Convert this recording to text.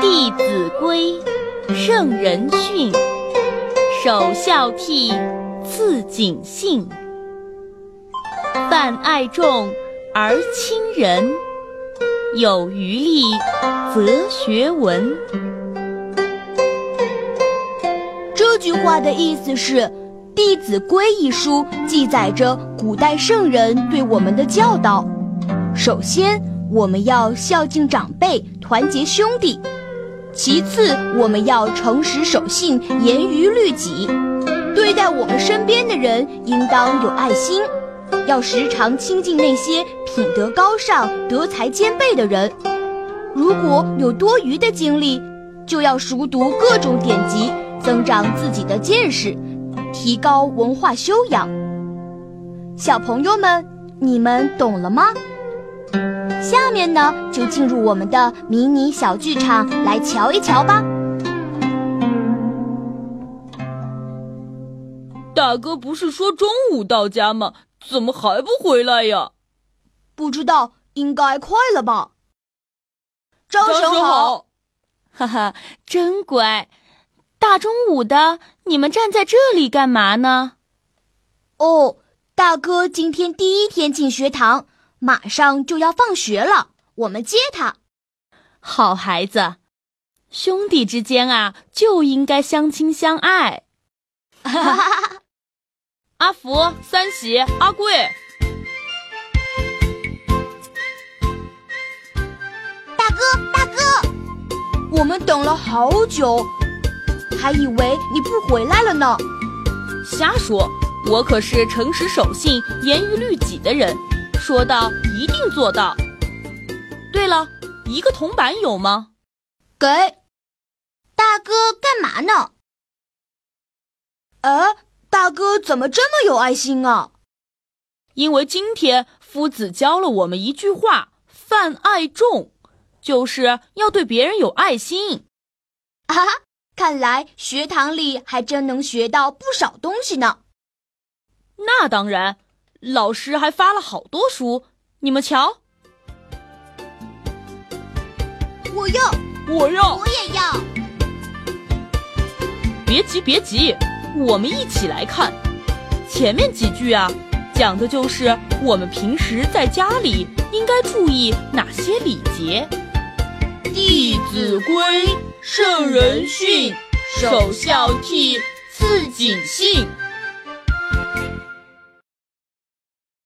弟子规，圣人训，首孝悌，次谨信。泛爱众而亲仁，有余力，则学文。这句话的意思是，《弟子规》一书记载着古代圣人对我们的教导。首先，我们要孝敬长辈，团结兄弟；其次，我们要诚实守信，严于律己。对待我们身边的人，应当有爱心。要时常亲近那些品德高尚、德才兼备的人。如果有多余的精力，就要熟读各种典籍，增长自己的见识，提高文化修养。小朋友们，你们懂了吗？呢，就进入我们的迷你小剧场来瞧一瞧吧。大哥不是说中午到家吗？怎么还不回来呀？不知道，应该快了吧。张婶好，哈哈，真乖。大中午的，你们站在这里干嘛呢？哦，大哥今天第一天进学堂，马上就要放学了，我们接他。好孩子，兄弟之间啊，就应该相亲相爱。哈哈哈哈。阿福、三喜、阿贵，大哥，大哥，我们等了好久，还以为你不回来了呢。瞎说，我可是诚实守信、严于律己的人，说到一定做到。对了，一个铜板有吗？给，大哥干嘛呢？哎。大哥怎么这么有爱心啊？因为今天夫子教了我们一句话：“泛爱众”，就是要对别人有爱心。啊哈，看来学堂里还真能学到不少东西呢。那当然，老师还发了好多书，你们瞧。我要，我要，我也要。别急，别急。我们一起来看，前面几句啊，讲的就是我们平时在家里应该注意哪些礼节。《弟子规》圣人训，首孝悌，次谨信。